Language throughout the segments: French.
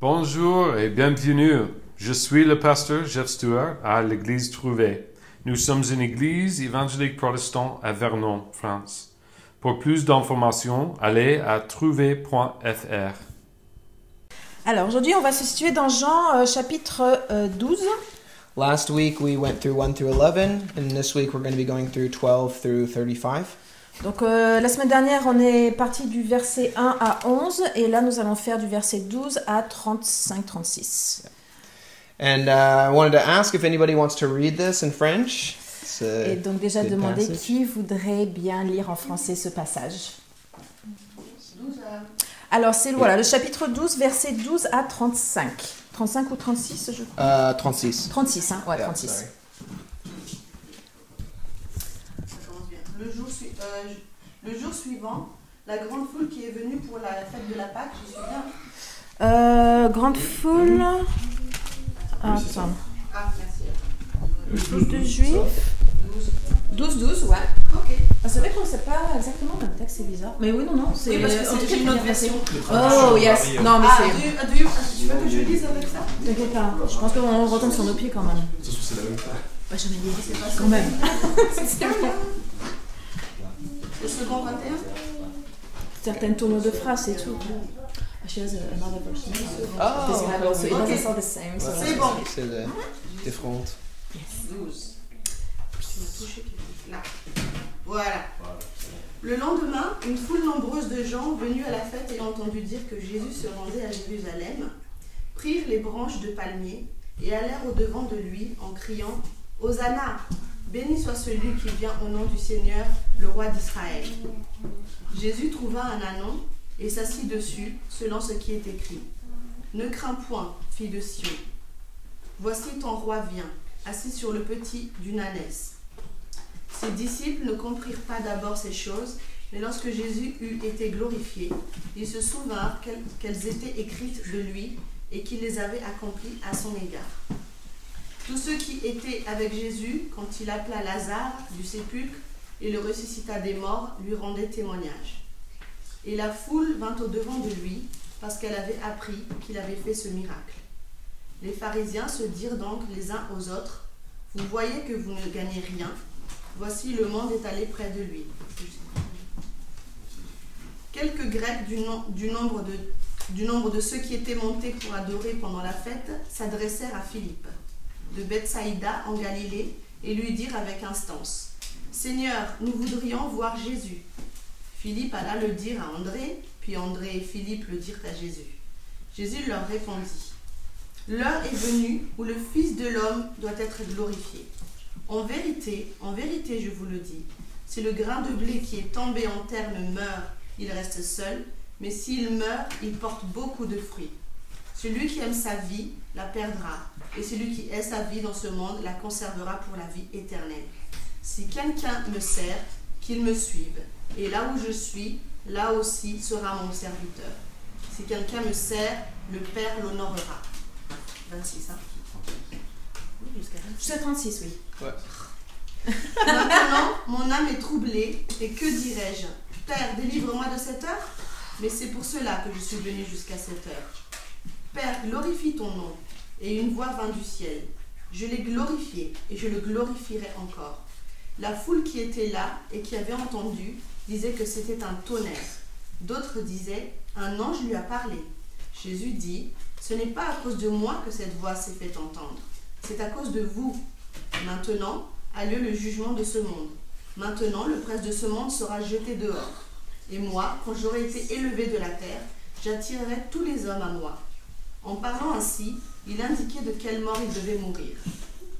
Bonjour et bienvenue. Je suis le pasteur Jeff Stewart à l'église Trouvé. Nous sommes une église évangélique protestante à Vernon, France. Pour plus d'informations, allez à trouvé.fr. Alors aujourd'hui, on va se situer dans Jean euh, chapitre euh, 12. Last week we went through 1 through 11, and this week we're going to be going through 12 through 35. Donc euh, la semaine dernière, on est parti du verset 1 à 11 et là nous allons faire du verset 12 à 35-36. And uh, I wanted to ask if anybody wants to read this in French. A Et donc déjà demander passage. qui voudrait bien lire en français ce passage. Alors c'est voilà, le chapitre 12, verset 12 à 35. 35 ou 36, je crois. Uh, 36. 36, hein Ouais, Yeah, 36. sorry. Ça commence bien. Le jour, euh, le jour suivant, la grande foule qui est venue pour la fête de la Pâque, je suis bien. Euh, grande foule. Attends. Ah, merci. Foule de juifs. 12, 12, ouais. Ok. Ah, c'est vrai qu'on ne sait pas exactement le texte, c'est bizarre. Mais oui, non, non, c'est Oui, parce que c'est une autre version. Oh, yes. Non, mais Ah, c'est. du, ah, ah, tu veux que je lise avec ça T'inquiète pas, je pense qu'on retombe sur nos pieds quand même. Bah, j'en ai dit, c'est pas quand même. Le second 21 Certaines tournures de phrases, c'est tout. Ah, She has another version. Oh, This one also, it doesn't sound the same. so- C'est bon. C'est the different. 12. Tu m'as touché quelque chose. Là. Voilà. Le lendemain, une foule nombreuse de gens venus à la fête ayant entendu dire que Jésus se rendait à Jérusalem, prirent les branches de palmier et allèrent au-devant de lui en criant Hosanna Béni soit celui qui vient au nom du Seigneur, le roi d'Israël. Jésus trouva un anon et s'assit dessus, selon ce qui est écrit. Ne crains point, fille de Sion. Voici ton roi vient, assis sur le petit d'une ânesse. Ses disciples ne comprirent pas d'abord ces choses, mais lorsque Jésus eut été glorifié, ils se souvinrent qu'elles étaient écrites de lui et qu'il les avait accomplies à son égard. Tous ceux qui étaient avec Jésus, quand il appela Lazare du sépulcre et le ressuscita des morts, lui rendaient témoignage. Et la foule vint au-devant de lui, parce qu'elle avait appris qu'il avait fait ce miracle. Les pharisiens se dirent donc les uns aux autres, Vous voyez que vous ne gagnez rien, voici le monde est allé près de lui. Quelques Grecs du nombre de ceux qui étaient montés pour adorer pendant la fête s'adressèrent à Philippe, de Bethsaïda en Galilée, et lui dirent avec instance, Seigneur, nous voudrions voir Jésus. Philippe alla le dire à André, puis André et Philippe le dirent à Jésus. Jésus leur répondit, L'heure est venue où le Fils de l'homme doit être glorifié. En vérité, en vérité, je vous le dis, si le grain de blé qui est tombé en terre meurt, il reste seul, mais s'il meurt, il porte beaucoup de fruits. Celui qui aime sa vie la perdra, et celui qui hait sa vie dans ce monde la conservera pour la vie éternelle. Si quelqu'un me sert, qu'il me suive, et là où je suis, là aussi sera mon serviteur. Si quelqu'un me sert, le Père l'honorera. 26, hein Oui, jusqu'à 26. Jusqu'à 36, oui. Maintenant, mon âme est troublée, et que dirais-je? Père, délivre-moi de cette heure? Mais c'est pour cela que je suis venu jusqu'à cette heure. Père, glorifie ton nom. Et une voix vint du ciel. Je l'ai glorifié, et je le glorifierai encore. La foule qui était là et qui avait entendu disait que c'était un tonnerre. D'autres disaient, un ange lui a parlé. Jésus dit, ce n'est pas à cause de moi que cette voix s'est fait entendre, c'est à cause de vous. Maintenant a lieu le jugement de ce monde. Maintenant, le prince de ce monde sera jeté dehors. Et moi, quand j'aurai été élevé de la terre, j'attirerai tous les hommes à moi. En parlant ainsi, il indiquait de quelle mort il devait mourir.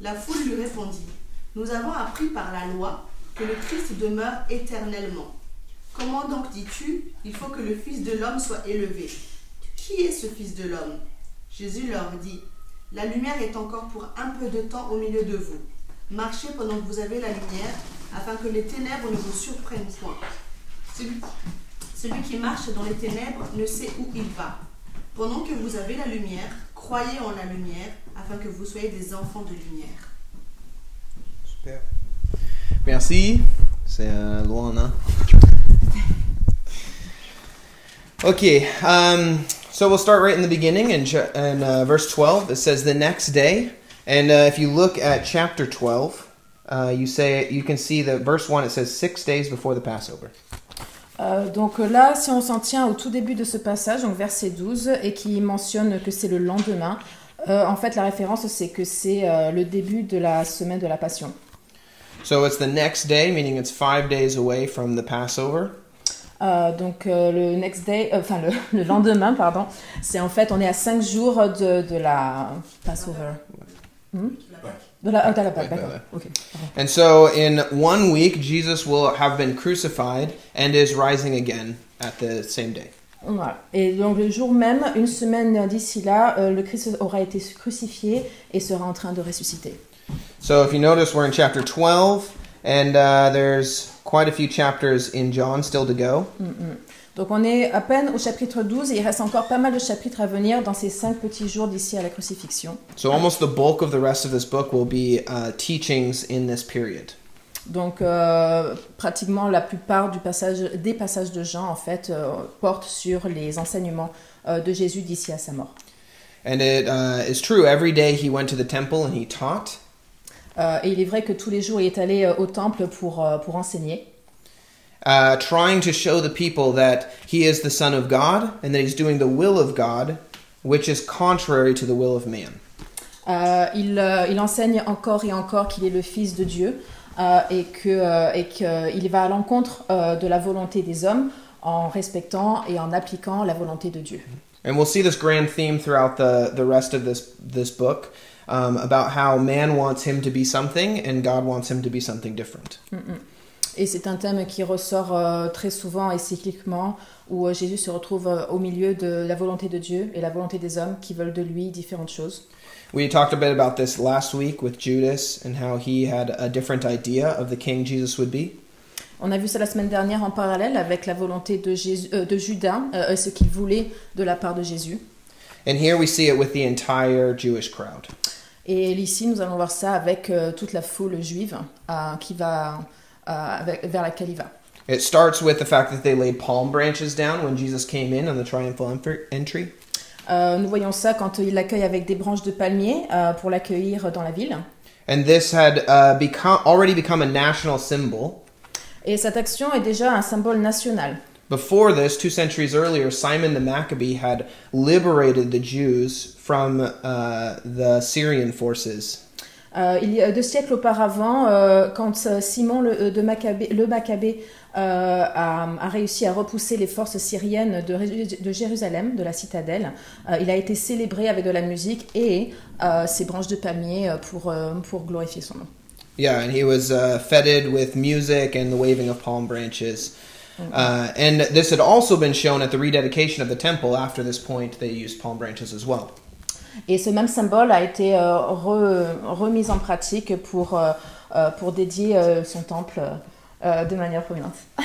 La foule lui répondit, Nous avons appris par la loi que le Christ demeure éternellement. Comment donc dis-tu, il faut que le Fils de l'homme soit élevé? Qui est ce Fils de l'homme? Jésus leur dit, La lumière est encore pour un peu de temps au milieu de vous. Marchez pendant que vous avez la lumière, afin que les ténèbres ne vous surprennent point. Celui, qui marche dans les ténèbres ne sait où il va. Pendant que vous avez la lumière, croyez en la lumière, afin que vous soyez des enfants de lumière. Merci. C'est euh, loin, hein? Ok. um, So we'll start right in the beginning in, in uh, verse 12. It says, The next day. And uh, if you look at chapter 12, uh, you say you can see that verse 1 it says six days before the Passover. Euh, donc là, si on s'en tient au tout début de ce passage, donc verset 12, et qui mentionne que c'est le lendemain, euh, en fait la référence c'est que c'est euh, le début de la semaine de la Passion. So it's the next day, meaning it's five days away from the Passover? Euh, donc euh, le next day, euh, enfin le, le lendemain, pardon, c'est en fait on est à 5 jours de, de la Passover. Hmm? De la, ah, de la Pâque, Ouais, ouais, d'accord. ouais. ok, pardon. And so in one week, Jesus will have been crucified and is rising again at the same day. Voilà. Et donc le jour même, une semaine d'ici là, euh, le Christ aura été crucifié et sera en train de ressusciter. So if you notice, we're in chapter 12, and uh, there's quite a few chapters in John still to go. Donc on est à peine au chapitre 12 et il reste encore pas mal de chapitres à venir dans ces cinq petits jours d'ici à la crucifixion. So almost the bulk of the rest of this book will be uh, teachings in this period. Donc euh, pratiquement la plupart du passage, des passages de Jean en fait euh, portent sur les enseignements euh, de Jésus d'ici à sa mort. And it uh, is true, every day he went to the temple and he taught. Euh, et il est vrai que tous les jours il est allé euh, au temple pour, euh, pour enseigner, uh, trying to show the people that he is the Son of God and that he's doing the will of God, which is contrary to the will of man. Euh, il, euh, il enseigne encore et encore qu'il est le Fils de Dieu et qu'il il va à l'encontre de la volonté des hommes en respectant et en appliquant la volonté de Dieu. And we'll see this grand theme throughout the, the rest of this, this book um, about how man wants him to be something and God wants him to be something different. Et c'est un thème qui ressort euh, très souvent et cycliquement où euh, Jésus se retrouve euh, au milieu de la volonté de Dieu et la volonté des hommes qui veulent de lui différentes choses. We talked a bit about this last week with Judas and how he had a different idea of the king Jesus would be. On a vu ça la semaine dernière en parallèle avec la volonté de, Jésus, euh, de Judas, euh, ce qu'il voulait de la part de Jésus. And here we see it with the entire Jewish crowd. Et ici, nous allons voir ça avec euh, toute la foule juive euh, qui va, euh, avec- vers laquelle il va. It starts with the fact that they laid palm branches down when Jesus came in on the triumphal entry. Euh, nous voyons ça quand il l'accueille avec des branches de palmier euh, pour l'accueillir dans la ville. And this had uh, become already become a national symbol. Et cette action est déjà un symbole national. Before this, two centuries earlier, Simon the Maccabee had liberated the Jews from uh, the Syrian forces. Euh, il y a deux siècles auparavant, euh, quand euh, Simon le, euh, de Maccabée, le Maccabée euh, a, a réussi à repousser les forces syriennes de, Jérusalem, de la citadelle, il a été célébré avec de la musique et ses branches de palmier pour, pour glorifier son nom. Yeah, and he was uh, feted with music and the waving of palm branches. Uh, and this had also been shown at the rededication of the temple. After this point, they used palm branches as well. Et ce même symbole a été euh, re- remis en pratique pour, euh, euh, pour dédier euh, son temple euh, de manière prominente.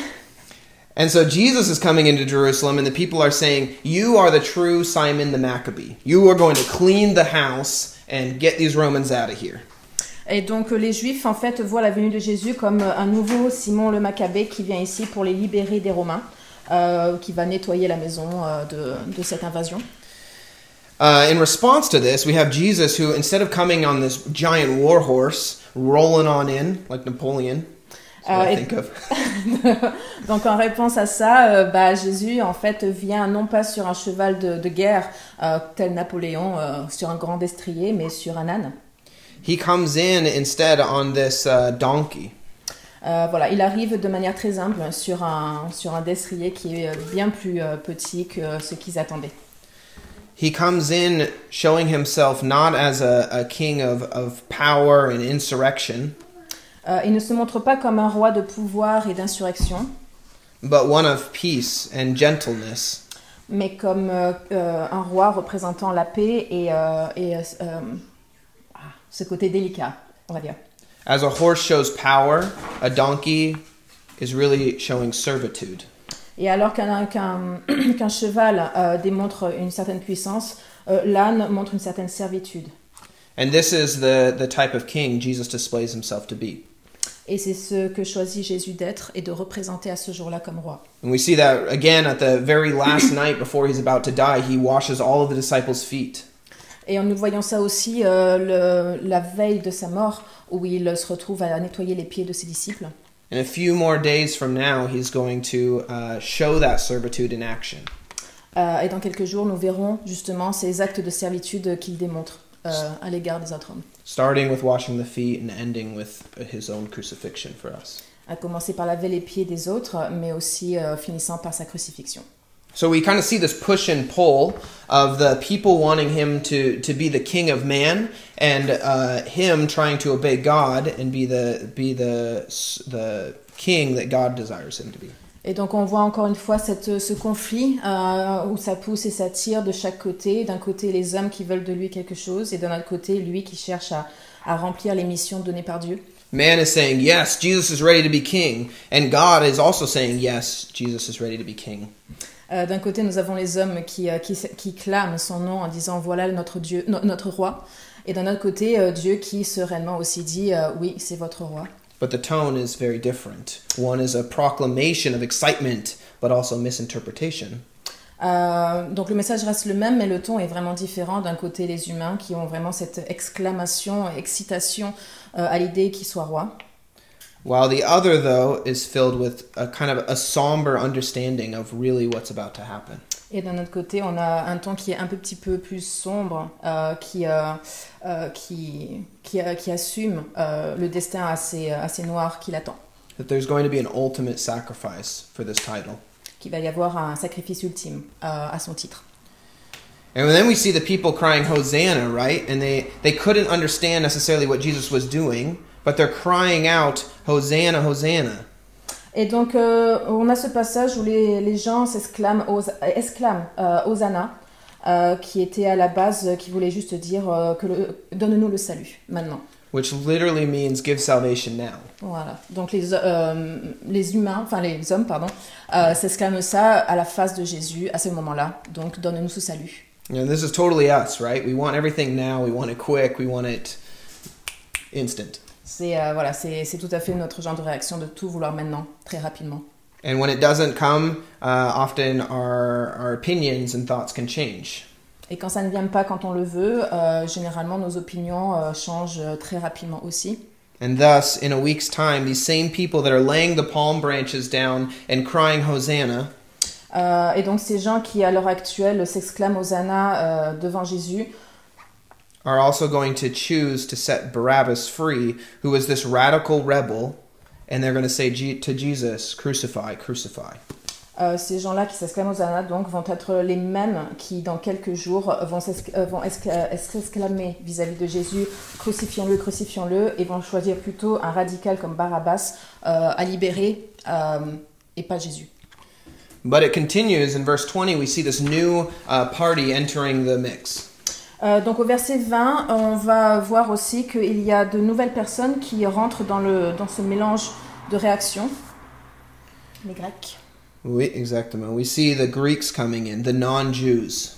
And so Jesus is coming into Jerusalem, and the people are saying, You are the true Simon the Maccabee. You are going to clean the house and get these Romans out of here. Et donc euh, les Juifs en fait voient la venue de Jésus comme euh, un nouveau Simon le Maccabée qui vient ici pour les libérer des Romains, euh, qui va nettoyer la maison euh, de, de cette invasion. Uh, in response to this, we have Jesus who, instead of coming on this giant war horse, rolling on in like Napoleon, Uh, I it- think of. donc en réponse à ça, euh, bah, Jésus en fait vient non pas sur un cheval de, de guerre euh, tel Napoléon euh, sur un grand destrier, mais sur un âne. He comes in instead on this uh, donkey. Euh, voilà, il arrive de manière très humble sur un, sur un destrier qui est euh, bien plus euh, petit que ce qu'ils attendaient. He comes in showing himself not as a, a king of, of power and insurrection, Euh, il ne se montre pas comme un roi de pouvoir et d'insurrection, but one of peace and gentleness. mais comme euh, euh, un roi représentant la paix et, euh, et, euh, euh, ce côté délicat, on va dire. As a horse shows power, a donkey is really showing servitude. Et alors qu'un qu'un- qu'un cheval euh, démontre une certaine puissance, euh, l'âne montre une certaine servitude. And this is the, the type of king Jesus displays himself to be. Et c'est ce que choisit Jésus d'être et de représenter à ce jour-là comme roi. And we see that again at the very last night before he's about to die, he washes all of the disciples' feet. Et nous voyons ça aussi euh, le- la veille de sa mort, où il se retrouve à nettoyer les pieds de ses disciples. And a few more days from now, he's going to uh, show that servitude in action. Et dans quelques jours, nous verrons justement ces actes de servitude qu'il démontre euh, à l'égard des autres hommes. starting with washing the feet and ending with his own crucifixion for us. À commencer par laver les pieds des autres, mais aussi euh, finissant par sa crucifixion. So we kind of see this push and pull of the people wanting him to, to be the king of man and uh, him trying to obey God and be the be the the king that God desires him to be. Et donc on voit encore une fois cette, ce conflit euh, où ça pousse et ça tire de chaque côté. D'un côté les hommes qui veulent de lui quelque chose et d'un autre côté lui qui cherche à, à remplir les missions données par Dieu. Man is saying, "Yes, Jesus is ready to be king," and God is also saying, "Yes, Jesus is ready to be king." Euh, D'un côté nous avons les hommes qui, euh, qui, qui clament son nom en disant voilà notre Dieu, no- notre roi. Et d'un autre côté euh, Dieu qui sereinement aussi dit euh, oui c'est votre roi. But the tone is very different. One is a proclamation of excitement, but also misinterpretation. Euh, donc le message reste le même, mais le ton est vraiment différent. D'un côté, les humains qui ont vraiment cette exclamation, excitation euh, à l'idée qu'il soit roi. While the other, though, is filled with a kind of a somber understanding of really what's about to happen. Et d'un autre côté, on a un ton qui est un peu petit peu plus sombre, euh, qui, euh, euh, qui, qui, euh, qui assume euh, le destin assez, assez noir qui l'attend. That there's going to be an ultimate sacrifice for this title. Qu'il va y avoir un sacrifice ultime euh, à son titre. And then we see the people crying Hosanna, right? And they, they couldn't understand necessarily what Jesus was doing, but they're crying out, Hosanna, Hosanna. Et donc, euh, on a ce passage où les, les gens s'exclament, exclament euh, Hosanna, euh, qui était à la base, euh, qui voulait juste dire euh, que donne-nous le salut maintenant. Which literally means give salvation now. Voilà. Donc les, euh, les humains, enfin les hommes, pardon, s'exclament ça à la face de Jésus à ce moment-là. Donc donne-nous ce salut. Know, this is totally us, right? We want everything now, we want it quick, we want it instant. C'est euh, voilà, c'est tout à fait notre genre de réaction de tout vouloir maintenant, très rapidement. And when it doesn't come, uh, often our, our opinions and thoughts can change. Et quand ça ne vient pas quand on le veut, euh, généralement nos opinions euh, changent très rapidement aussi. And thus, in a week's time, these same people that are laying the palm branches down and crying Hosanna Euh, et donc ces gens qui à l'heure actuelle s'exclament Hosanna devant Jésus are also going to choose to set Barabbas free, who was this radical rebel, and they're going to say to Jesus, Crucify, crucify. Euh, ces gens-là qui s'exclament Hosanna donc vont être les mêmes qui dans quelques jours vont euh, escla- s'exclamer vis-à-vis de Jésus crucifions-le, crucifions-le et vont choisir plutôt un radical comme Barabbas euh, à libérer euh, et pas Jésus. But it continues in verse 20, we see this new uh, party entering the mix. Euh, donc au verset 20, on va voir aussi qu'il y a de nouvelles personnes qui rentrent dans, le, dans ce mélange de réactions. Les Grecs. Oui, exactement. We see the Greeks coming in, the non Jews.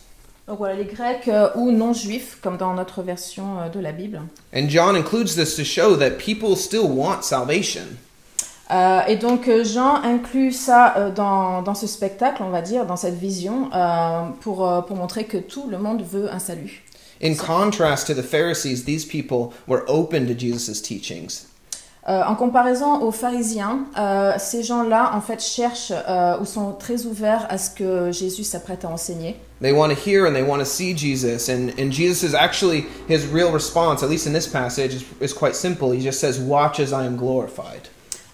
Donc voilà, les Grecs euh, ou non-juifs, comme dans notre version euh, de la Bible. And John includes this to show that people still want salvation. Euh, et donc Jean inclut ça euh, dans, dans ce spectacle, on va dire, dans cette vision, euh, pour, pour montrer que tout le monde veut un salut. In contrast to the Pharisees, these people were open to Jesus' teachings. Euh, en comparaison aux pharisiens, euh, ces gens-là, en fait, cherchent euh, ou sont très ouverts à ce que Jésus s'apprête à enseigner. They want to hear and they want to see Jesus. And, and Jesus is actually, his real response, at least in this passage, is, is quite simple. He just says, Watch as I am glorified.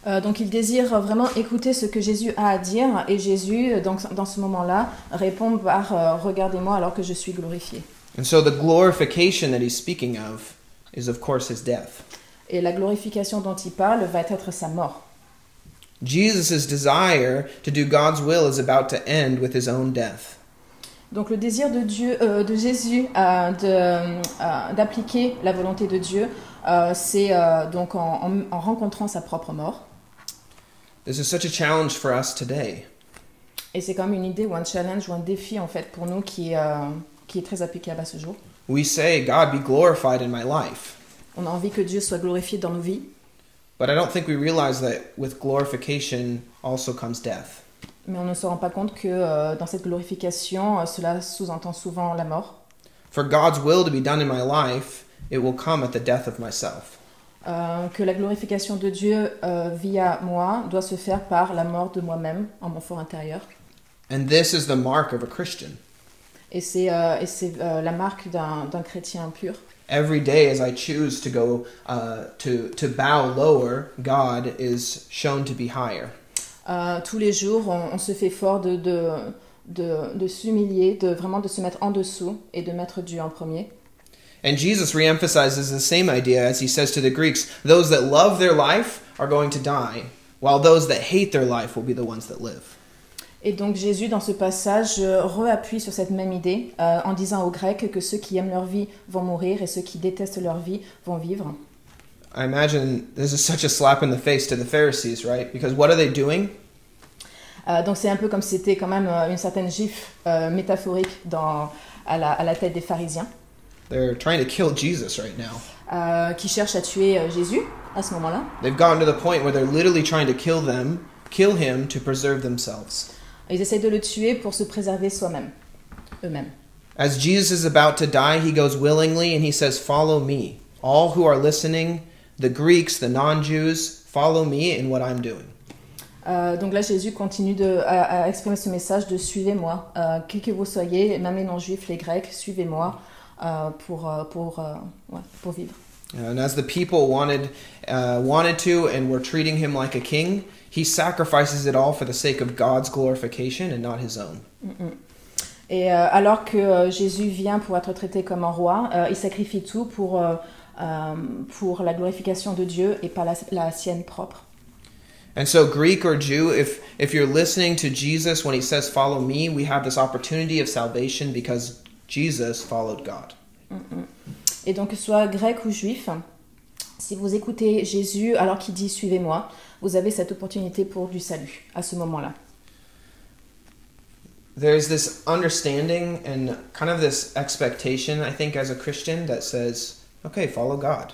Euh, donc ils désirent vraiment écouter ce que Jésus a à dire et Jésus, donc, dans ce moment-là, répond par euh, Regardez-moi alors que je suis glorifié. And so the glorification that he's speaking of is, of course, his death. Et la glorification dont il parle va être sa mort. Jesus' desire to do God's will is about to end with his own death. Donc le désir de Dieu, euh, de Jésus, euh, de, euh, d'appliquer la volonté de Dieu, euh, c'est euh, donc en, en- en rencontrant sa propre mort. This is such a challenge for us today. Et c'est comme une idée ou un challenge ou un défi en fait pour nous qui, est, euh, qui est très applicable à ce jour. We say, God, be glorified in my life. On a envie que Dieu soit glorifié dans nos vies, But I don't think we realize that with glorification also comes death. Mais on ne se rend pas compte que euh, dans cette glorification, euh, cela sous-entend souvent la mort. For God's will to be done in my life, it will come at the death of myself. Euh, que la glorification de Dieu euh, via moi doit se faire par la mort de moi-même en mon fort intérieur. And this is the mark of a Christian. Et c'est euh, euh, la marque d'un chrétien pur. Every day as I choose to go uh, to, to bow lower, God is shown to be higher. Euh, tous les jours, on, on se fait fort de, de, de, de s'humilier, de vraiment de se mettre en dessous et de mettre Dieu en premier. And Jesus reemphasizes the same idea as he says to the Greeks those that love their life are going to die, while those that hate their life will be the ones that live. Et donc Jésus, dans ce passage, euh, reappuie sur cette même idée euh, en disant aux Grecs que ceux qui aiment leur vie vont mourir et ceux qui détestent leur vie vont vivre. I imagine this is such a slap in the face to the Pharisees, right? Because what are they doing? Euh, donc c'est un peu comme si c'était quand même une certaine gifle euh, métaphorique dans, à, la, à la tête des pharisiens They're trying to kill Jesus right now. euh, qui cherchent à tuer Jésus à ce moment-là. They've gotten to the point where they're literally trying to kill them, kill him to preserve themselves. Ils essayent de le tuer pour se préserver soi-même, eux-mêmes. As Jesus is about to die, he goes willingly and he says, Follow me. All who are listening, the Greeks, the non Jews, follow me in what I'm doing. Euh, donc là, Jésus continue de, à, à exprimer ce message de suivez-moi, euh, qui que vous soyez, même les non-juifs, les grecs, suivez-moi euh, pour, euh, pour, euh, ouais, pour vivre. And as the people wanted, uh, wanted to and were treating him like a king, he sacrifices it all for the sake of God's glorification and not his own. Et euh, alors que euh, Jésus vient pour être traité comme un roi, euh, il sacrifie tout pour, euh, euh, pour la glorification de Dieu et pas la, la sienne propre. And so, Greek or Jew, if, if you're listening to Jesus when he says, Follow me, we have this opportunity of salvation because Jesus followed God. Et donc, que ce soit grec ou juif, si vous écoutez Jésus alors qu'il dit suivez-moi, vous avez cette opportunité pour du salut à ce moment-là. There's this understanding and kind of this expectation, I think, as a Christian that says, Okay, follow God.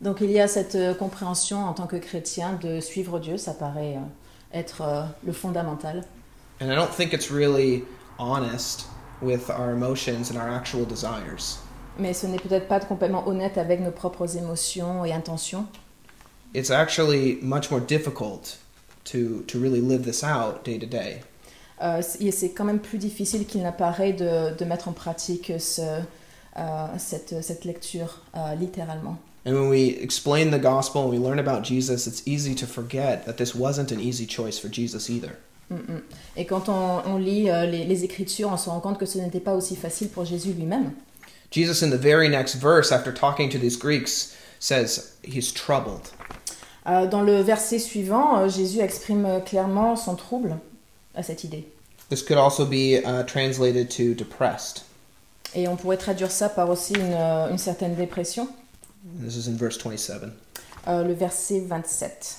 Donc il y a cette euh, compréhension en tant que chrétien de suivre Dieu, ça paraît euh, être euh, le fondamental. And I don't think it's really honest with our emotions and our actual desires. Mais ce n'est peut-être pas complètement honnête avec nos propres émotions et intentions. It's actually much more difficult to, to really live this out day to day. Euh, c'est quand même plus difficile qu'il n'apparaît de, de mettre en pratique ce, euh, cette, cette lecture euh, littéralement. And when we explain the gospel and we learn about Jesus, it's easy to forget that this wasn't an easy choice for Jesus either. Et quand on, on lit euh, les, les Écritures, on se rend compte que ce n'était pas aussi facile pour Jésus lui-même. Jesus, in the very next verse, after talking to these Greeks, says he's troubled. Euh, dans le verset suivant, euh, Jésus exprime euh, clairement son trouble à cette idée. This could also be uh, translated to depressed. Et on pourrait traduire ça par aussi une, une certaine dépression. This is in verse 27. Euh, le verset 27.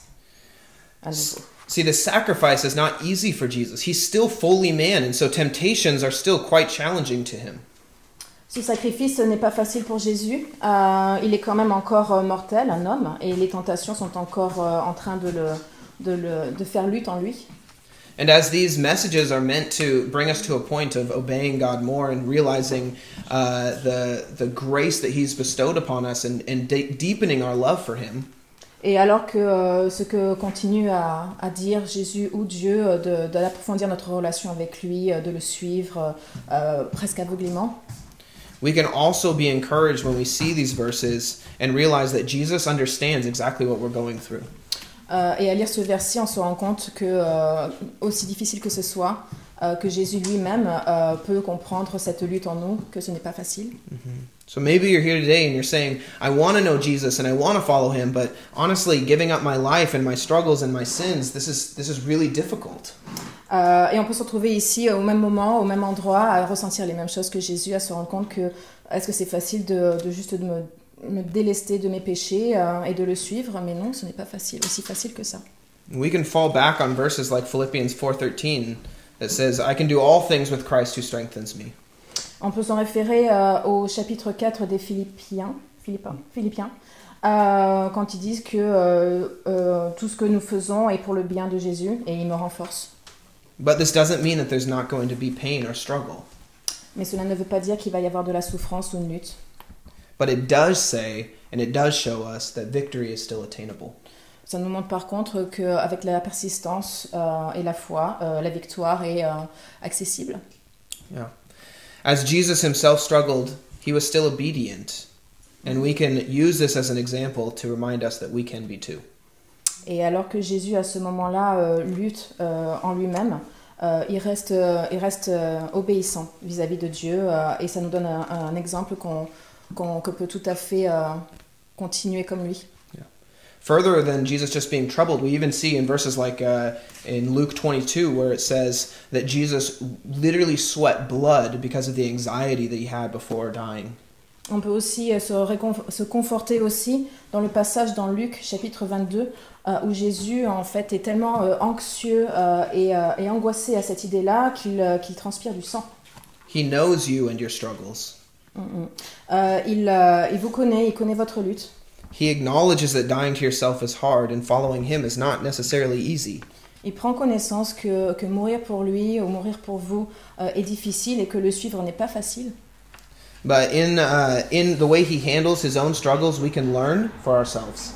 À nouveau. See, the sacrifice is not easy for Jesus. He's still fully man, and so temptations are still quite challenging to him. Ce sacrifice n'est pas facile pour Jésus. Euh, il est quand même encore euh, mortel, un homme, et les tentations sont encore euh, en train de, le, de, le, de faire lutte en lui. And as these messages are meant to bring us to a point of obeying God more and realizing uh, the, the grace that He's bestowed upon us and, and de- deepening our love for Him, Et alors que euh, ce que continue à, à dire Jésus ou Dieu, euh, de- d'approfondir notre relation avec lui, de le suivre euh, presque aveuglément, we can also be encouraged when we see these verses and realize that Jesus understands exactly what we're going through. Euh, et à lire ce verset, on se rend compte que, euh, aussi difficile que ce soit, euh, que Jésus lui-même euh, peut comprendre cette lutte en nous, que ce n'est pas facile. Mm-hmm. So maybe you're here today and you're saying, I want to know Jesus and I want to follow him, but honestly, giving up my life and my struggles and my sins, this is this is really difficult. Euh, et on peut se retrouver ici au même moment, au même endroit, à ressentir les mêmes choses que Jésus, à se rendre compte que est-ce que c'est facile de, de juste de me, me délester de mes péchés euh, et de le suivre? Mais non, ce n'est pas facile, aussi facile que ça. We can fall back on verses like Philippians 4:13 that says, I can do all things with Christ who strengthens me. On peut s'en référer euh, au chapitre 4 des Philippiens, Philippiens, Philippiens euh, quand ils disent que tout ce que nous faisons est pour le bien de Jésus et il me renforce. But this doesn't mean that there's not going to be pain or struggle. Mais cela ne veut pas dire qu'il va y avoir de la souffrance ou une lutte. But it does say, and it does show us, that victory is still attainable. Ça nous montre par contre qu'avec la persistance euh, et la foi, euh, la victoire est euh, accessible. Yeah. As Jesus himself struggled, he was still obedient. And we can use this as an example to remind us that we can be too. Et alors que Jésus à ce moment-là euh, lutte euh, en lui-même, euh, il reste, il reste obéissant vis-à-vis de Dieu et ça nous donne un, un exemple qu'on que peut tout à fait continuer comme lui. Further than Jesus just being troubled, we even see in verses like uh, in Luke 22 where it says that Jesus literally sweat blood because of the anxiety that he had before dying. On peut aussi se, se conforter aussi dans le passage dans Luc chapitre 22 euh, où Jésus en fait est tellement euh, anxieux euh, et, euh, et angoissé à cette idée-là qu'il euh, transpire du sang. He knows you and your struggles. Mm, mm. Euh, il, euh, il vous connaît, il connaît votre lutte. He acknowledges that dying to yourself is hard and following him is not necessarily easy. Il prend connaissance que, que mourir pour lui ou mourir pour vous euh, est difficile et que le suivre n'est pas facile. But in, uh, in the way he handles his own struggles, we can learn for ourselves.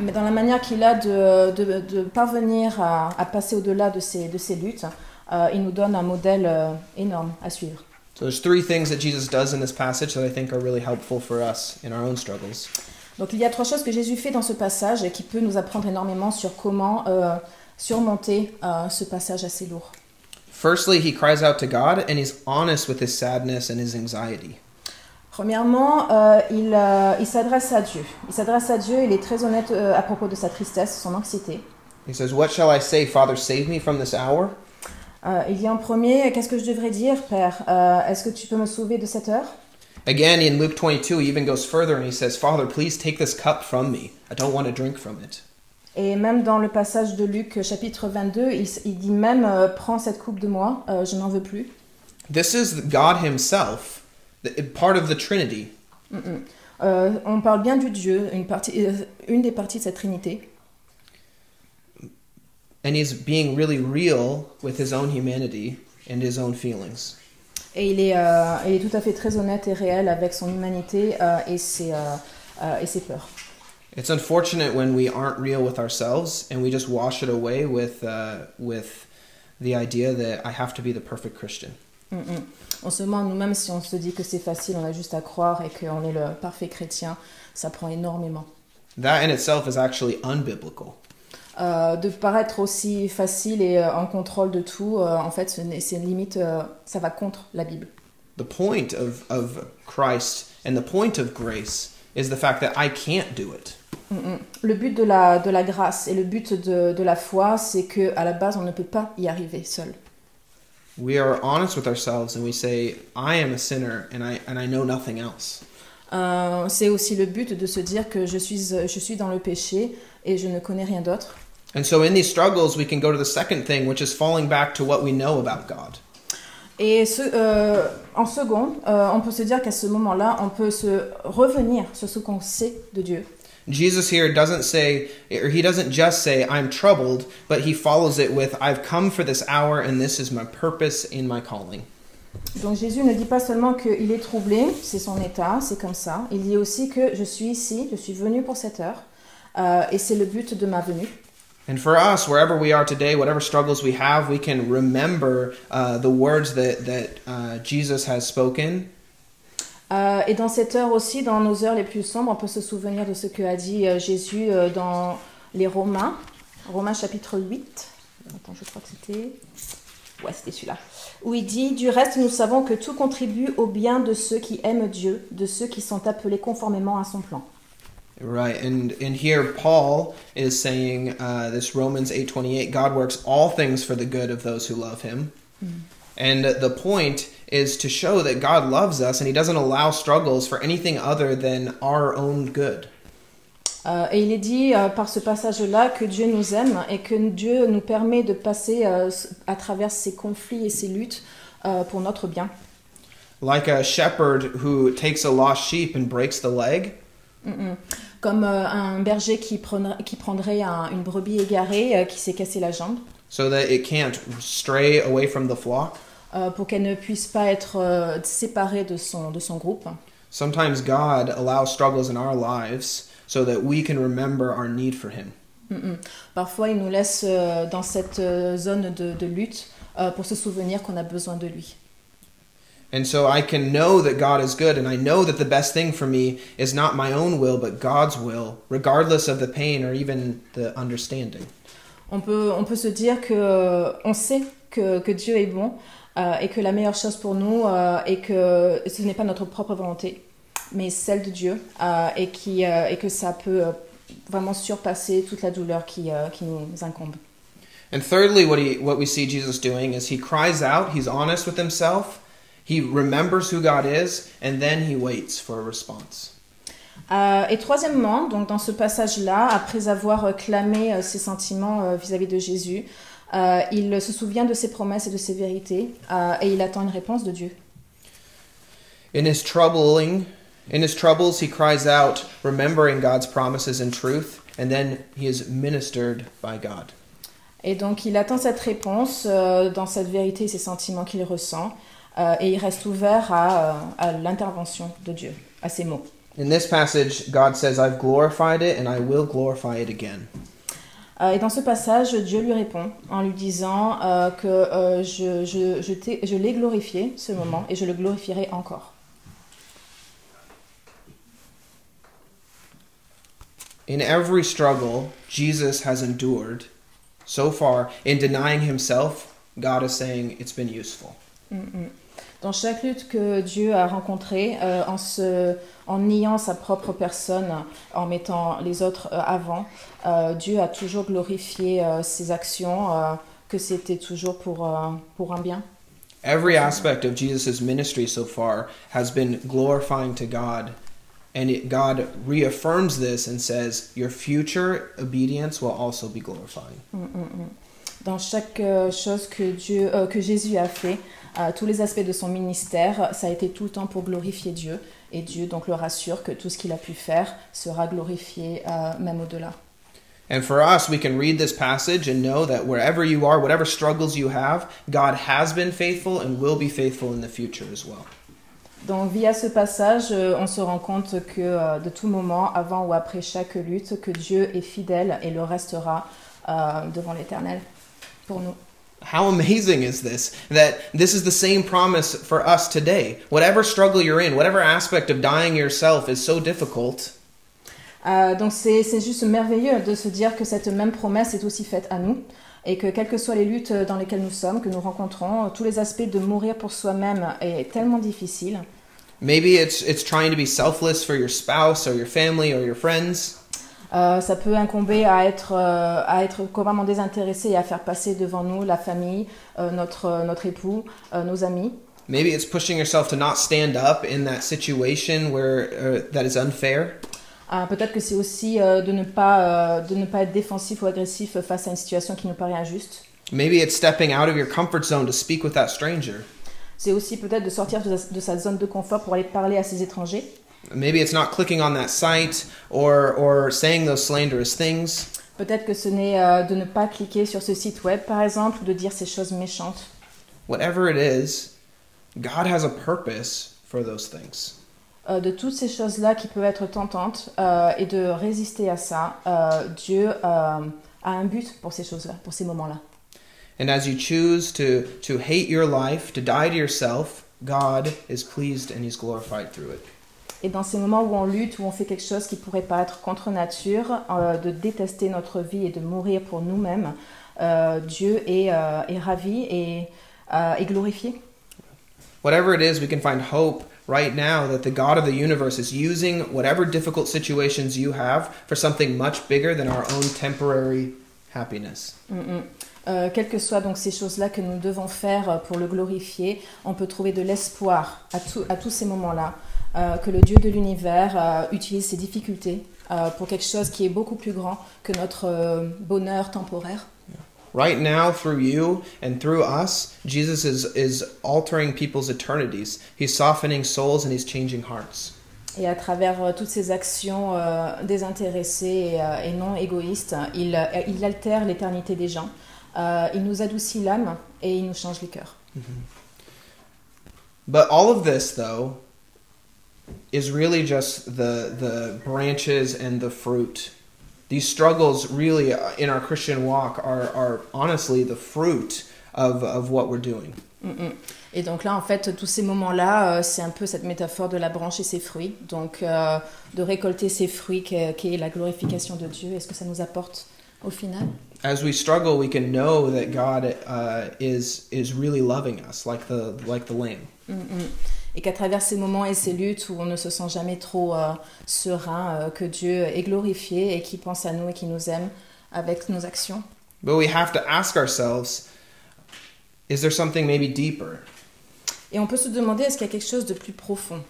Mais dans la manière qu'il a de, de, de parvenir à, à passer au-delà de ces, de ces luttes, euh, il nous donne un modèle euh, énorme à suivre. So there's three things that Jesus does in this passage that I think are really helpful for us in our own struggles. Donc il y a trois choses que Jésus fait dans ce passage et qui peut nous apprendre énormément sur comment euh, surmonter euh, ce passage assez lourd. Firstly, he cries out to God and he's honest with his sadness and his anxiety. Premièrement, euh, il, euh, il s'adresse à Dieu. Il s'adresse à Dieu, il est très honnête euh, à propos de sa tristesse, son anxiété. He says, What shall I say, Father, save me from this hour? Euh, il dit en premier, qu'est-ce que je devrais dire, Père? Euh, Est-ce que tu peux me sauver de cette heure? Again, in Luke 22, he even goes further and he says, Father, please take this cup from me. I don't want to drink from it. Et même dans le passage de Luc euh, chapitre 22, il, s- il dit même, euh, prends cette coupe de moi, euh, je n'en veux plus. This is God himself, the- part of the Trinity. Mm, mm. Euh, on parle bien du Dieu, une, partie, euh, une des parties de cette Trinité. And he's being really real with his own humanity and his own feelings. Et il est, euh, il est tout à fait très honnête et réel avec son humanité euh, et, ses, euh, euh, et ses peurs. It's unfortunate when we aren't real with ourselves and we just wash it away with, uh, with the idea that I have to be the perfect Christian. Mm, mm. On se ment nous-mêmes si on se dit que c'est facile, on a juste à croire et qu'on est le parfait chrétien. Ça prend énormément. That in itself is actually unbiblical. Euh, de paraître aussi facile et euh, en contrôle de tout, euh, en fait, c'est limite, euh, ça va contre la Bible. The point of, of Christ and the point of grace is the fact that I can't do it. Mm, mm. Le but de la, de la grâce et le but de, de la foi, c'est que à la base, on ne peut pas y arriver seul. We are honest with ourselves and we say, I am a sinner and I, and I know nothing else. Euh, c'est aussi le but de se dire que je suis, je suis dans le péché et je ne connais rien d'autre. And so in these struggles, we can go to the second thing, which is falling back to what we know about God. Et ce, euh, en second, euh, on peut se dire qu'à ce moment-là, on peut se revenir sur ce qu'on sait de Dieu. Jesus here doesn't say, or he doesn't just say, I'm troubled, but he follows it with, I've come for this hour and this is my purpose in my calling. Donc Jésus ne dit pas seulement qu'il est troublé, c'est son état, c'est comme ça. Il dit aussi que je suis ici, je suis venu pour cette heure, euh, et c'est le but de ma venue. And for us, wherever we are today, whatever struggles we have, we can remember uh, the words that, that uh, Jesus has spoken Euh, et dans cette heure aussi, dans nos heures les plus sombres, on peut se souvenir de ce que a dit euh, Jésus euh, dans les Romains, Romains chapitre 8. Attends, je crois que c'était. Ouais, c'était celui-là. Où il dit Du reste, nous savons que tout contribue au bien de ceux qui aiment Dieu, de ceux qui sont appelés conformément à son plan. Right, and and here Paul is saying uh, this Romans eight twenty eight. God works all things for the good of those who love Him, and the point is to show that God loves us, and He doesn't allow struggles for anything other than our own good. Euh, et il est dit euh, par ce passage-là que Dieu nous aime et que Dieu nous permet de passer euh, à travers ces conflits et ces luttes euh, pour notre bien. Like a shepherd who takes a lost sheep and breaks the leg, Mm, mm. Comme euh, un berger qui, prendra- qui prendrait un- une brebis égarée euh, qui s'est cassé la jambe so that it can't stray away from the flock. Euh, pour qu'elle ne puisse pas être euh, séparée de son, de son groupe. Sometimes God allows struggles in our lives so that we can remember our need for Him. Mm, mm. Parfois, il nous laisse euh, dans cette zone de, de lutte pour se souvenir qu'on a besoin de lui. And so I can know that God is good, and I know that the best thing for me is not my own will, but God's will, regardless of the pain or even the understanding. On peut, on peut se dire que euh, on sait que, que Dieu est bon euh, et que la meilleure chose pour nous euh, est que ce n'est pas notre propre volonté, mais celle de Dieu euh, et, qui, euh, et que ça peut vraiment surpasser toute la douleur qui, qui nous incombe. And thirdly, what, he, what we see Jesus doing is he cries out, he's honest with himself, he remembers who God is, and then he waits for a response. Euh, et troisièmement, donc dans ce passage-là, après avoir clamé euh, ses sentiments euh, vis-à-vis de Jésus, euh, il se souvient de ses promesses et de ses vérités euh, et il attend une réponse de Dieu. In his troubling, in his troubles, he cries out, remembering God's promises and truth, and then he is ministered by God. Et donc il attend cette réponse euh, dans cette vérité et ces sentiments qu'il ressent et il reste ouvert à, à l'intervention de Dieu, à ses mots. In this passage, God says, I've glorified it and I will glorify it again. Euh, et dans ce passage, Dieu lui répond en lui disant euh, que euh, je, je, je, je l'ai glorifié ce moment et je le glorifierai encore. In every struggle Jesus has endured so far, in denying himself, God is saying it's been useful. Mm, mm. Dans chaque lutte que Dieu a rencontrée, euh, en, se, en niant sa propre personne, en mettant les autres euh, avant, euh, Dieu a toujours glorifié euh, ses actions, euh, que c'était toujours pour, pour un bien. Every aspect of Jesus' ministry so far has been glorifying to God, and it, God reaffirms this and says, Your future obedience will also be glorifying. Mm, mm, mm. Dans chaque chose que, Dieu, que Jésus a fait, tous les aspects de son ministère, ça a été tout le temps pour glorifier Dieu. Et Dieu donc le rassure que tout ce qu'il a pu faire sera glorifié euh, même au-delà. And for us, we can read this passage and know that wherever you are, whatever struggles you have, God has been faithful and will be faithful in the future as well. Donc via ce passage, euh, on se rend compte que euh, de tout moment, avant ou après chaque lutte, que Dieu est fidèle et le restera euh, devant l'Éternel pour nous. How amazing is this? That this is the same promise for us today. Whatever struggle you're in, whatever aspect of dying yourself is so difficult, Euh, donc c'est c'est juste merveilleux de se dire que cette même promesse est aussi faite à nous et que quelles que soient les luttes dans lesquelles nous sommes, que nous rencontrons, tous les aspects de mourir pour soi-même est tellement difficile. maybe it's it's trying to be selfless for your spouse or your family or your friends. Euh, ça peut incomber à être, euh, à être complètement désintéressé et à faire passer devant nous la famille, euh, notre, notre époux, euh, nos amis. Maybe it's pushing yourself to not stand up in that situation where uh, that is unfair. Euh, Peut-être que c'est aussi euh, de, ne pas, euh, de ne pas être défensif ou agressif face à une situation qui nous paraît injuste. Maybe it's stepping out of your comfort zone to speak with that stranger. C'est aussi peut-être de sortir de, sa- de sa zone de confort pour aller parler à ses étrangers. Maybe it's not clicking on that site or or saying those slanderous things. Peut-être que ce n'est euh, de ne pas cliquer sur ce site web, par exemple, ou de dire ces choses méchantes. Whatever it is, God has a purpose for those things. Euh, de toutes ces choses-là qui peuvent être tentantes euh, et de résister à ça, euh, Dieu euh, a un but pour ces choses-là, pour ces moments-là. And as you choose to to hate your life, to die to yourself, God is pleased and he's glorified through it. Et dans ces moments où on lutte, où on fait quelque chose qui pourrait paraître contre nature, euh, de détester notre vie et de mourir pour nous-mêmes, euh, Dieu est, euh, est ravi et, glorifié. Whatever it is, we can find hope right now that the God of the universe is using whatever difficult situations you have for something much bigger than our own temporary happiness. Mm, mm. Euh, quelles que soient donc ces choses-là que nous devons faire pour le glorifier, on peut trouver de l'espoir à, tout- à tous ces moments-là, euh, que le Dieu de l'univers euh, utilise ces difficultés euh, pour quelque chose qui est beaucoup plus grand que notre euh, bonheur temporaire. Right now, through you and through us, Jesus is, is altering people's eternities. He's softening souls and he's changing hearts. Et à travers euh, toutes ces actions euh, désintéressées et, et non égoïstes, il, il altère l'éternité des gens. Il nous adoucit l'âme et il nous change les cœurs. But all of this, though, is really just the the branches and the fruit. These struggles, really, uh, in our Christian walk, are are honestly the fruit of of what we're doing. Et donc là, en fait, tous ces moments-là, euh, c'est un peu cette métaphore de la branche et ses fruits. Donc, euh, de récolter ces fruits qui est, qui est la glorification de Dieu. Est-ce que ça nous apporte au final As we struggle, we can know that God uh, is is really loving us, like the like the lamb. Mm, mm. Et qu'à travers ces moments et ces luttes où on ne se sent jamais trop euh, serein, euh, que Dieu est glorifié et qui pense à nous et qui nous aime avec nos actions. But we have to ask ourselves: Is there something maybe deeper? Et on peut se demander est-ce qu'il y a quelque chose de plus profond?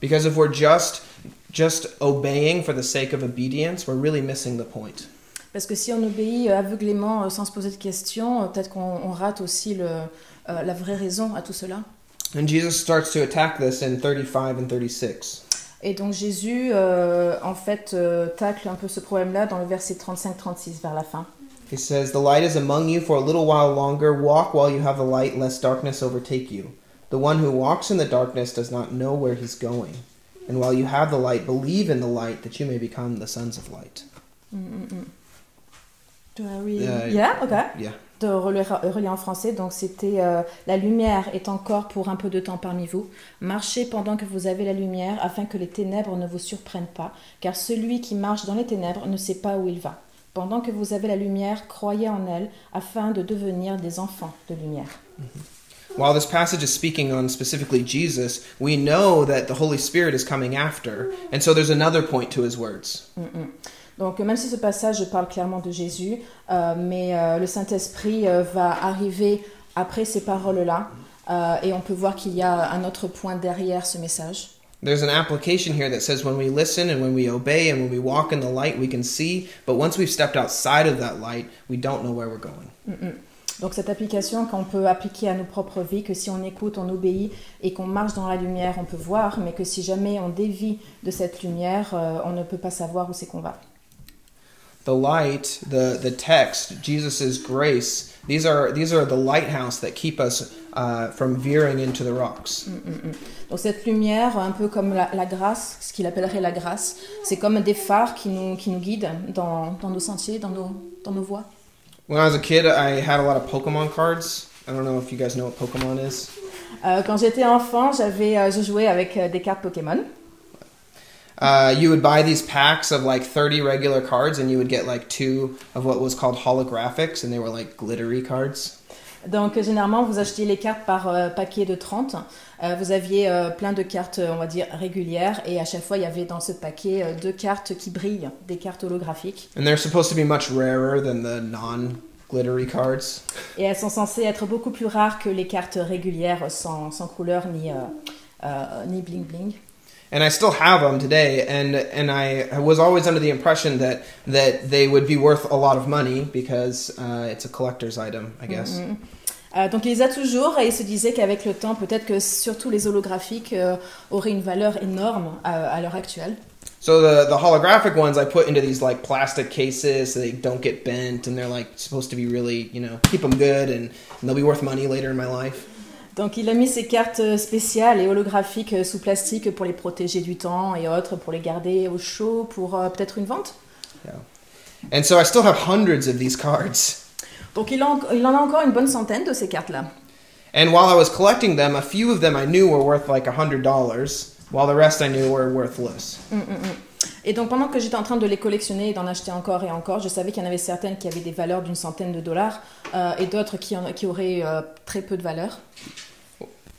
Because if we're just just obeying for the sake of obedience, we're really missing the point. Parce que si on obéit euh, aveuglément sans se poser de questions, peut-être qu'on on rate aussi le, euh, la vraie raison à tout cela. And Jesus starts to attack this in 35 and 36. Et donc Jésus, euh, en fait, euh, tacle un peu ce problème-là dans le verset 35-36 vers la fin. He says, The light is among you for a little while longer. Walk while you have the light, lest darkness overtake you. The one who walks in the darkness does not know where he's going. And while you have the light, believe in the light, that you may become the sons of light. Mm, mm, mm. Do I read? Yeah. Yeah, okay. Yeah. De relire, relire en français, donc c'était euh, La lumière est encore pour un peu de temps parmi vous. Marchez pendant que vous avez la lumière, afin que les ténèbres ne vous surprennent pas, car celui qui marche dans les ténèbres ne sait pas où il va. Pendant que vous avez la lumière, croyez en elle, afin de devenir des enfants de lumière. While this passage is speaking on specifically Jesus, we know that the Holy Spirit is coming after. And so there's another point to his words. Mm. Donc même si ce passage parle clairement de Jésus, euh, mais euh, le Saint-Esprit euh, va arriver après ces paroles-là, et on peut voir qu'il y a un autre point derrière ce message. There's an application here that says when we listen and when we obey and when we walk in the light, we can see. But once we've stepped outside of that light, we don't know where we're going. Mm. Donc cette application qu'on peut appliquer à nos propres vies, que si on écoute, on obéit et qu'on marche dans la lumière, on peut voir, mais que si jamais on dévie de cette lumière, on ne peut pas savoir où c'est qu'on va. The light, the the text, Jesus' grace. These are these are the lighthouse that keep us uh, from veering into the rocks. Mm, mm, mm. Donc cette lumière, un peu comme la, la grâce, ce qu'il appellerait la grâce, c'est comme des phares qui nous, qui nous guident dans, dans nos sentiers, dans nos, dans nos voies. When I was a kid, I had a lot of Pokemon cards. I don't know if you guys know what Pokemon is. Euh, quand j'étais enfant, j'avais, euh, je jouais avec euh, des cartes Pokémon. Uh, you would buy these packs of like 30 regular cards, and you would get like two of what was called holographics, and they were like glittery cards. Donc euh, généralement, vous achetiez les cartes par euh, paquet de 30. Euh, vous aviez euh, plein de cartes, on va dire, régulières. Et à chaque fois, il y avait dans ce paquet deux cartes qui brillent, des cartes holographiques. And they're supposed to be much rarer than the non glittery cards. Et elles sont censées être beaucoup plus rares que les cartes régulières sans, sans couleur ni, ni bling bling. And I still have them today, and and I was always under the impression that that they would be worth a lot of money because uh, it's a collector's item, I guess. Mhm. Euh, donc il les a toujours et il se disait qu'avec le temps, peut-être que surtout les holographiques euh, auraient une valeur énorme à, à l'heure actuelle. So the the holographic ones I put into these like plastic cases so they don't get bent, and they're like supposed to be really you know keep them good, and, and they'll be worth money later in my life. Donc il a mis ces cartes spéciales et holographiques euh, sous plastique pour les protéger du temps et autres, pour les garder au chaud, pour euh, peut-être une vente. And so I still have hundreds of these cards. Donc il en, il en a encore une bonne centaine de ces cartes-là. And while I was collecting them, a few of them I knew were worth like a hundred dollars, while the rest I knew were worthless. Mm, mm, mm. Et donc pendant que j'étais en train de les collectionner et d'en acheter encore et encore, je savais qu'il y en avait certaines qui avaient des valeurs d'une centaine de dollars euh, et d'autres qui, en- qui auraient euh, très peu de valeur.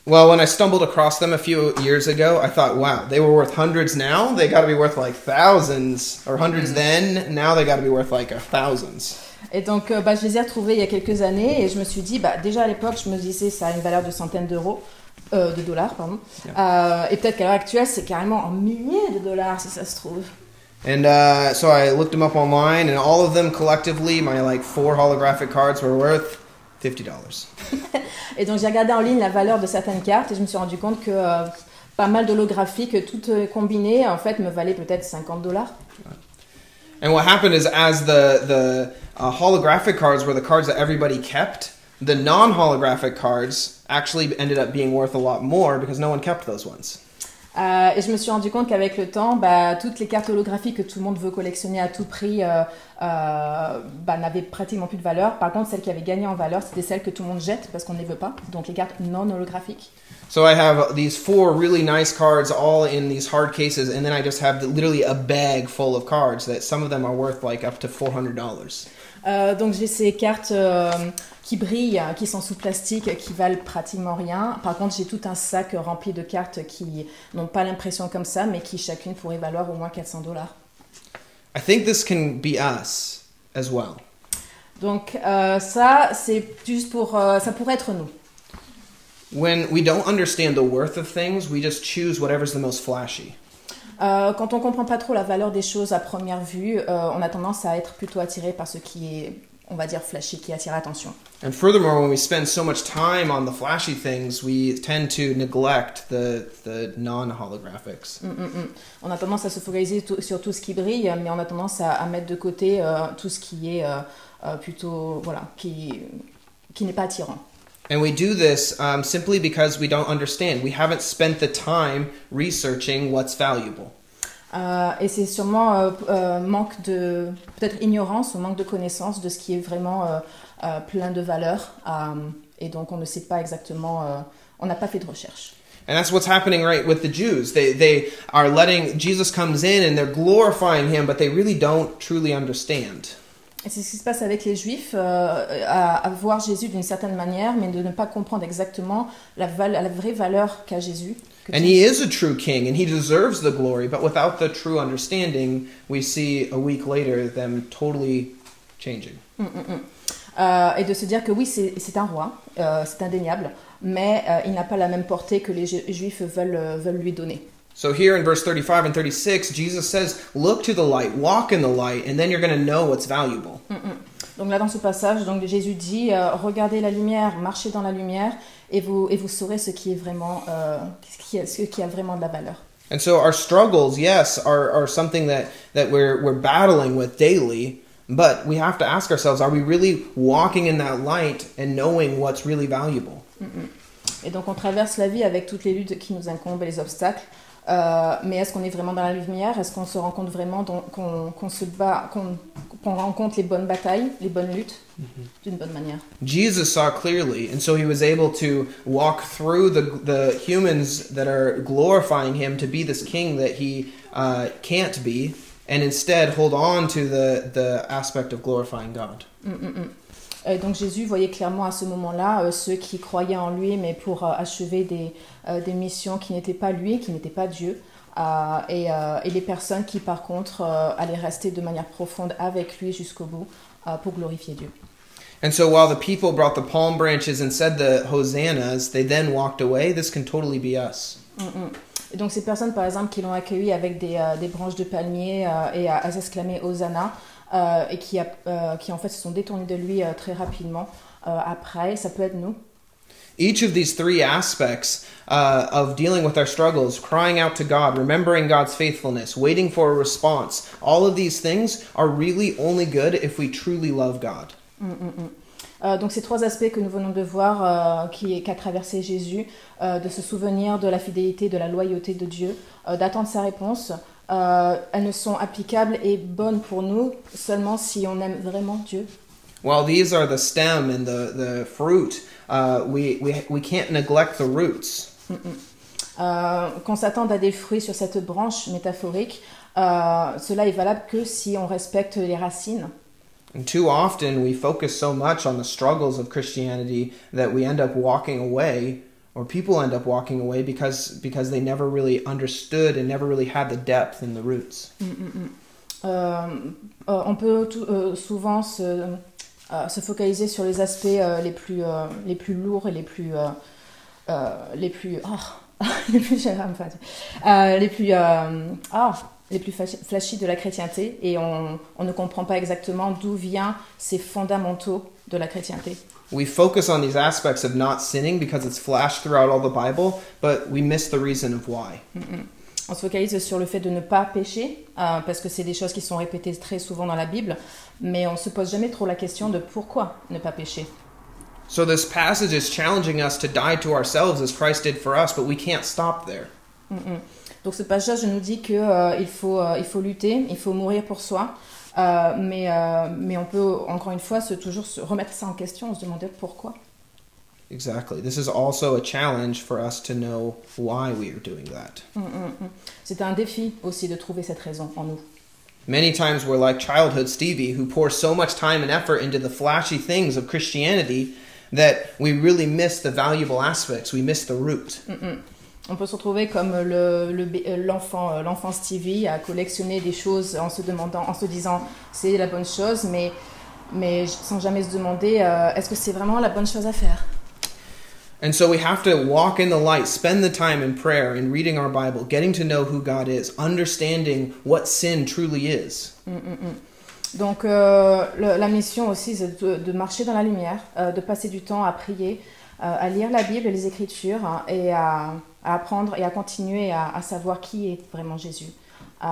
Well, when I stumbled across them a few years ago, I thought, wow, they were worth hundreds now? They got to be worth like thousands, or hundreds then. Now they got to be worth like a thousands. Et donc euh, bah, je les ai retrouvés il y a quelques années et je me suis dit, bah, déjà à l'époque, je me disais ça a une valeur de centaines d'euros. euh, de dollars, pardon. Euh, et peut-être qu'à l'heure actuelle, c'est carrément en milliers de dollars si ça se trouve. And uh, so I looked them up online, and all of them collectively, my like four holographic cards were worth fifty dollars. Et donc j'ai regardé en ligne la valeur de certaines cartes et je me suis rendu compte que euh, pas mal d'holographiques, toutes euh, combinées, en fait, me valaient peut-être 50 dollars. And what happened is, as the the uh, holographic cards were the cards that everybody kept, the non-holographic cards actually ended up being worth a lot more because no one kept those ones. Euh, et je me suis rendu compte qu'avec le temps, bah, toutes les cartes holographiques que tout le monde veut collectionner à tout prix euh, euh, bah, n'avaient pratiquement plus de valeur. Par contre, celles qui avaient gagné en valeur, c'était celles que tout le monde jette parce qu'on ne les veut pas. Donc les cartes non holographiques. So I have these four really nice cards all in these hard cases, and then I just have literally a bag full of cards that some of them are worth like. Euh, donc j'ai ces cartes euh, qui brillent, qui sont sous plastique, qui valent pratiquement rien. Par contre, j'ai tout un sac rempli de cartes qui n'ont pas l'impression comme ça, mais qui chacune pourrait valoir au moins 400 dollars. I think this can be us as well. Donc euh, ça, c'est juste pour, ça pourrait être nous. When we don't understand the worth of things, we just choose whatever's the most flashy. Euh, quand on comprend pas trop la valeur des choses à première vue, euh, on a tendance à être plutôt attiré par ce qui est, on va dire, flashy, qui attire l'attention. And furthermore, when we spend so much time on the flashy things, we tend to neglect the, the non holographics. Mm, mm, mm. On a tendance à se focaliser sur tout ce qui brille, mais on a tendance à, à mettre de côté euh, tout ce qui est euh, plutôt, voilà, qui, qui n'est pas attirant. And we do this um, simply because we don't understand. We haven't spent the time researching what's valuable. Euh, et c'est sûrement euh, euh, manque de, peut-être ignorance ou manque de connaissance de ce qui est vraiment euh, euh, plein de valeur. euh, et donc on ne sait pas exactement, on n'a pas fait de recherche. And that's what's happening right with the Jews. They, they are letting Jesus comes in and they're glorifying him, but they really don't truly understand. Et c'est ce qui se passe avec les Juifs, euh, à, à voir Jésus d'une certaine manière, mais de ne pas comprendre exactement la, vraie valeur qu'a Jésus. And he is a true king and he deserves the glory, but without the true understanding, we see a week later them totally changing. Mm, mm, mm. Euh, et de se dire que oui, c'est un roi, euh, c'est indéniable, mais il n'a pas la même portée que les Ju- Juifs veulent, veulent lui donner. So here in verse 35 and 36, Jesus says, Look to the light, walk in the light, and then you're going to know what's valuable. Donc là, dans ce passage, donc Jésus dit euh, regardez la lumière, marchez dans la lumière, et vous et vous saurez ce qui est vraiment, euh, ce, qui a, ce qui a vraiment de la valeur. And so our struggles, yes, are, are something that, that we're, we're battling with daily, but we have to ask ourselves, are we really walking in that light and knowing what's really valuable? Et donc on traverse la vie avec toutes les luttes qui nous incombent et les obstacles. Euh, mais est-ce qu'on est vraiment dans la lumière Est-ce qu'on se rend compte vraiment dans- qu'on qu'on se bat, qu'on qu'on rencontre les bonnes batailles, les bonnes luttes d'une bonne manière Jesus saw clearly, and so he was able to walk through the, the humans that are glorifying him to be this king that he uh, can't be, and instead hold on to the, the aspect of glorifying God. Mm, mm, mm. Et donc Jésus voyait clairement à ce moment-là euh, ceux qui croyaient en lui, mais pour euh, achever des, euh, des missions qui n'étaient pas lui, qui n'étaient pas Dieu, euh, et, euh, et les personnes qui par contre euh, allaient rester de manière profonde avec lui jusqu'au bout euh, pour glorifier Dieu. And so while the people brought the palm branches and said the hosannas, they then walked away. This can totally be us. Et donc ces personnes par exemple qui l'ont accueilli avec des, euh, des branches de palmier euh, et à, à s'exclamer Hosanna, euh, et qui, a- euh, qui en fait se sont détournés de lui euh, très rapidement euh, après, ça peut être nous. Each of these three aspects uh, of dealing with our struggles, crying out to God, remembering God's faithfulness, waiting for a response, all of these things are really only good if we truly love God. Mm, mm, mm. Euh, donc ces trois aspects que nous venons de voir, euh, qui- qu'a traversé Jésus, euh, de se souvenir de la fidélité, de la loyauté de Dieu, euh, d'attendre sa réponse, euh, elles ne sont applicables et bonnes pour nous seulement si on aime vraiment Dieu. While these are the stem and the, the fruit, uh, we, we, we can't neglect the roots. Mm, mm. Euh, Qu'on s'attende à des fruits sur cette branche métaphorique, euh, cela est valable que si on respecte les racines. And too often we focus so much on the struggles of Christianity that we end up walking away, or people end up walking away because, because they never really understood and never really had the depth in the roots. Mm, mm, mm. Euh, euh, on peut tout- euh, souvent se, euh, se focaliser sur les aspects euh, les, plus, euh, les plus lourds et les plus. les plus. oh, les plus. les plus. ah, les plus flash- flashy de la chrétienté et on, on ne comprend pas exactement d'où viennent ces fondamentaux de la chrétienté. We focus on these aspects of not sinning because it's flashed throughout all the Bible, but we miss the reason of why. On se focalise sur le fait de ne pas pécher, euh, parce que c'est des choses qui sont répétées très souvent dans la Bible, mais on se pose jamais trop la question de pourquoi ne pas pécher. So this passage is challenging us to die to ourselves as Christ did for us, but we can't stop there. Mm, mm. Donc ce passage nous dit que euh, il faut euh, il faut lutter, il faut mourir pour soi, euh, mais euh, mais on peut encore une fois se toujours se remettre ça en question, se demander pourquoi. Exactly. This is also a challenge for us to know why we are doing that. Mm, mm, mm. C'est un défi aussi de trouver cette raison en nous. Many times we're like childhood Stevie, who pours so much time and effort into the flashy things of Christianity that we really miss the valuable aspects. We miss the root. On peut se retrouver comme le- le bé- euh, l'enfant euh, l'enfant Stevie à collectionner des choses en se demandant en se disant c'est la bonne chose mais mais sans jamais se demander euh, est-ce que c'est vraiment la bonne chose à faire? And so we have to walk in the light, spend the time in prayer, in reading our Bible, getting to know who God is, understanding what sin truly is. Mm, mm, mm. Donc euh, le- la mission aussi c'est de, de marcher dans la lumière, euh, de passer du temps à prier, à lire la Bible et les Écritures hein, et à, à apprendre et à continuer à, à savoir qui est vraiment Jésus euh,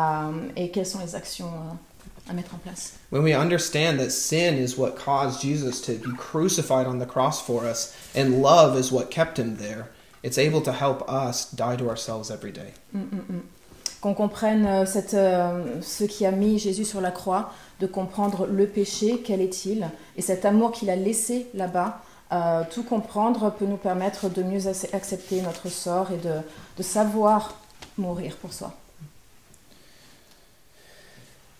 et quelles sont les actions euh, à mettre en place. When we understand that sin is what caused Jesus to be crucified on the cross for us, and love is what kept him there, it's able to help us die to ourselves every day. Mm, mm, mm. Qu'on comprenne euh, cette, euh, ce qui a mis Jésus sur la croix, de comprendre le péché, quel est-il, et cet amour qu'il a laissé là-bas. Euh, tout comprendre peut nous permettre de mieux ac- accepter notre sort et de, de savoir mourir pour soi.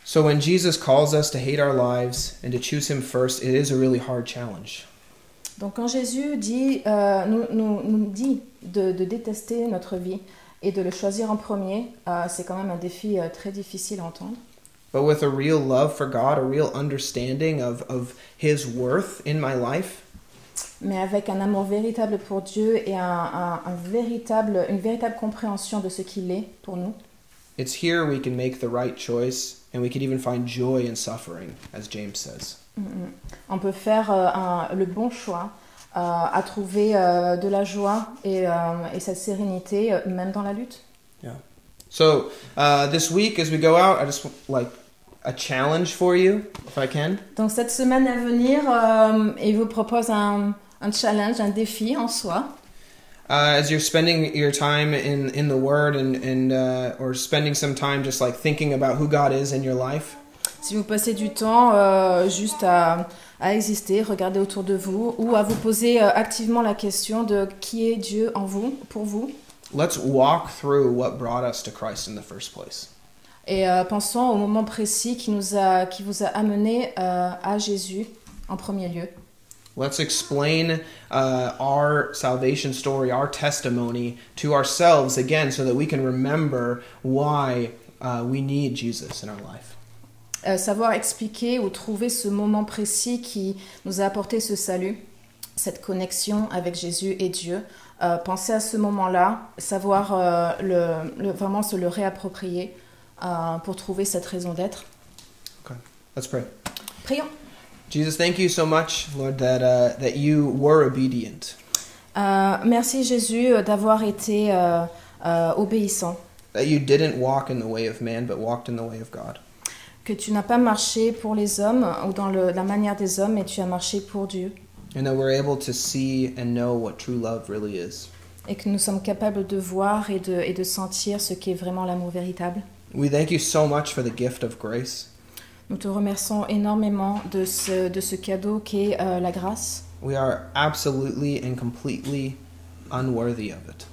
So when Jesus calls us to hate our lives and to choose him first, it is a really hard challenge. Donc quand Jésus dit, euh, nous, nous- nous dit de, de détester notre vie et de le choisir en premier, euh, c'est quand même un défi euh, très difficile à entendre. But with a real love for God, a real understanding of, of his worth in my life, mais avec un amour véritable pour Dieu et un, un- un véritable, une véritable compréhension de ce qu'il est pour nous. it's here we can make the right choice and we can even find joy in suffering, as James says. Mm, mm. On peut faire euh, un- le bon choix euh, à trouver euh, de la joie et, euh, et cette sérénité euh, même dans la lutte. So uh, this week, as we go out, I just want, like a challenge for you, if I can? Donc cette semaine à venir, euh, il vous propose un, un challenge, un défi en soi. Uh, as you're spending your time in, in the Word and, and uh, or spending some time just like thinking about who God is in your life, Si vous passez du temps euh, juste à, à exister, regarder autour de vous ou à vous poser euh, activement la question de qui est Dieu en vous, pour vous. let's walk through what brought us to Christ in the first place. Et euh, pensons au moment précis qui, nous a, qui vous a amené euh, à Jésus en premier lieu. Let's explain uh, our salvation story, our testimony to ourselves again so that we can remember why uh, we need Jesus in our life. Euh, savoir expliquer ou trouver ce moment précis qui nous a apporté ce salut, cette connexion avec Jésus et Dieu. Penser à ce moment-là, savoir le, le- vraiment se le réapproprier euh, pour trouver cette raison d'être. Let's pray. Prions. Jesus, thank you so much, Lord, that, uh, that you were obedient, Euh, merci Jésus euh, d'avoir été euh, euh, obéissant, that you didn't walk in the way of man, but walked in the way of God. que tu n'as pas marché pour les hommes ou dans le- la manière des hommes, mais tu as marché pour Dieu. And that we're able to see and know what true love really is. Et que nous sommes capables de voir et de, et de sentir ce qu'est vraiment l'amour véritable. We thank you so much for the gift of grace. Nous te remercions énormément de ce, de ce cadeau qu'est euh, la grâce. We are absolutely and completely unworthy of it.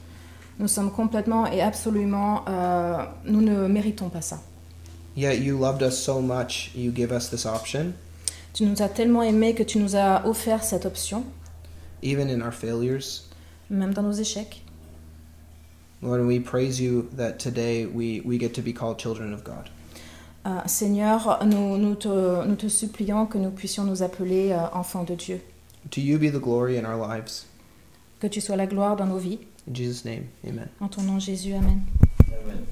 Nous sommes complètement et absolument... euh, nous ne méritons pas ça. Yet you loved us so much, you give us this option, Tu nous as tellement aimés que tu nous as offert cette option, even in our failures. même dans nos échecs. Lord, and we praise you that today we, we get to be called children of God. Euh, Seigneur, nous, nous, te, nous te supplions que nous puissions nous appeler euh, enfants de Dieu. To you be the glory in our lives. Que tu sois la gloire dans nos vies. In Jesus' name, amen. En ton nom Jésus, Amen. Amen.